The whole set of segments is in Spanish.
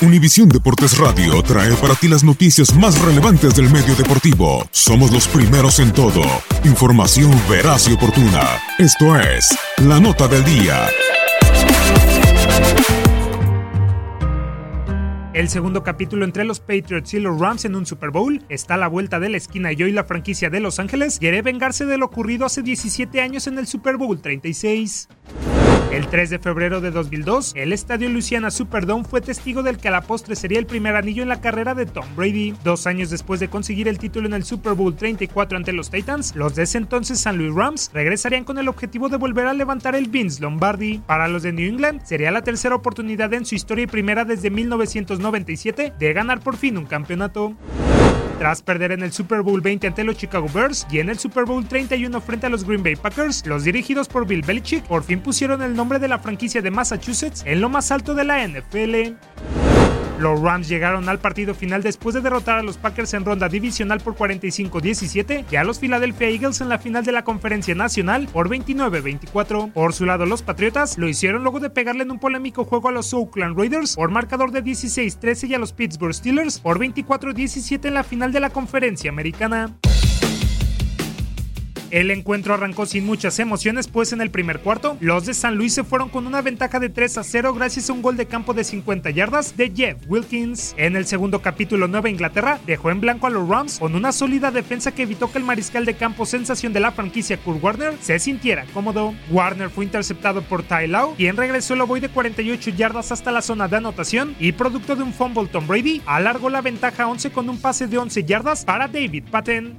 Univisión Deportes Radio trae para ti las noticias más relevantes del medio deportivo. Somos los primeros en todo. Información veraz y oportuna. Esto es La Nota del Día. El segundo capítulo entre los Patriots y los Rams en un Super Bowl está a la vuelta de la esquina y hoy la franquicia de Los Ángeles quiere vengarse de lo ocurrido hace 17 años en el Super Bowl 36. El 3 de febrero de 2002, el estadio Louisiana Superdome fue testigo del que a la postre sería el primer anillo en la carrera de Tom Brady. Dos años después de conseguir el título en el Super Bowl 34 ante los Titans, los de ese entonces San Louis Rams regresarían con el objetivo de volver a levantar el Vince Lombardi. Para los de New England, sería la tercera oportunidad en su historia y primera desde 1997 de ganar por fin un campeonato. Tras perder en el Super Bowl 20 ante los Chicago Bears y en el Super Bowl 31 frente a los Green Bay Packers, los dirigidos por Bill Belichick por fin pusieron el nombre de la franquicia de Massachusetts en lo más alto de la NFL. Los Rams llegaron al partido final después de derrotar a los Packers en ronda divisional por 45-17 y a los Philadelphia Eagles en la final de la conferencia nacional por 29-24. Por su lado, los Patriotas lo hicieron luego de pegarle en un polémico juego a los Oakland Raiders por marcador de 16-13 y a los Pittsburgh Steelers por 24-17 en la final de la conferencia americana. El encuentro arrancó sin muchas emociones, pues en el primer cuarto, los de San Luis se fueron con una ventaja de 3 a 0 gracias a un gol de campo de 50 yardas de Jeff Wilkins. En el segundo capítulo, Nueva Inglaterra dejó en blanco a los Rams con una sólida defensa que evitó que el mariscal de campo sensación de la franquicia Kurt Warner se sintiera cómodo. Warner fue interceptado por Ty Law, quien regresó el ovoide de 48 yardas hasta la zona de anotación y producto de un fumble Tom Brady, alargó la ventaja a 11 con un pase de 11 yardas para David Patton.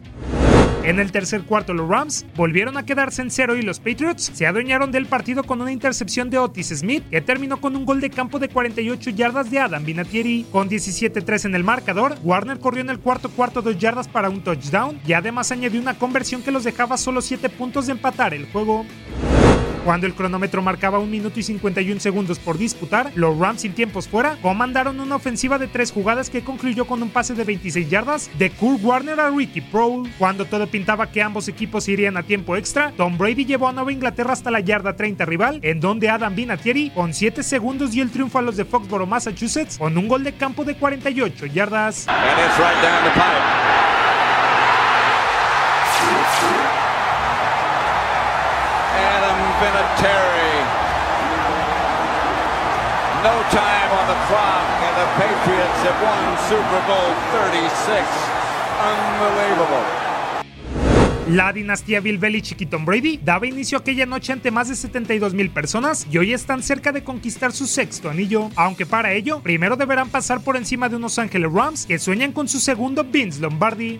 En el tercer cuarto los Rams volvieron a quedarse en cero y los Patriots se adueñaron del partido con una intercepción de Otis Smith que terminó con un gol de campo de 48 yardas de Adam Vinatieri. Con 17-3 en el marcador, Warner corrió en el cuarto cuarto dos yardas para un touchdown y además añadió una conversión que los dejaba solo 7 puntos de empatar el juego. Cuando el cronómetro marcaba un minuto y 51 segundos por disputar, los Rams sin tiempos fuera comandaron una ofensiva de tres jugadas que concluyó con un pase de 26 yardas de Kurt Warner a Ricky Prohl. Cuando todo pintaba que ambos equipos irían a tiempo extra, Tom Brady llevó a Nueva Inglaterra hasta la yarda 30 rival, en donde Adam Vinatieri con 7 segundos dio el triunfo a los de Foxborough, Massachusetts, con un gol de campo de 48 yardas. No time on the clock, and the Patriots have won Super Bowl 36. Unbelievable. La dinastía Bill Belichick y Tom Brady daba inicio aquella noche ante más de 72 mil personas y hoy están cerca de conquistar su sexto anillo, aunque para ello primero deberán pasar por encima de unos Ángeles Rams que sueñan con su segundo Vince Lombardi.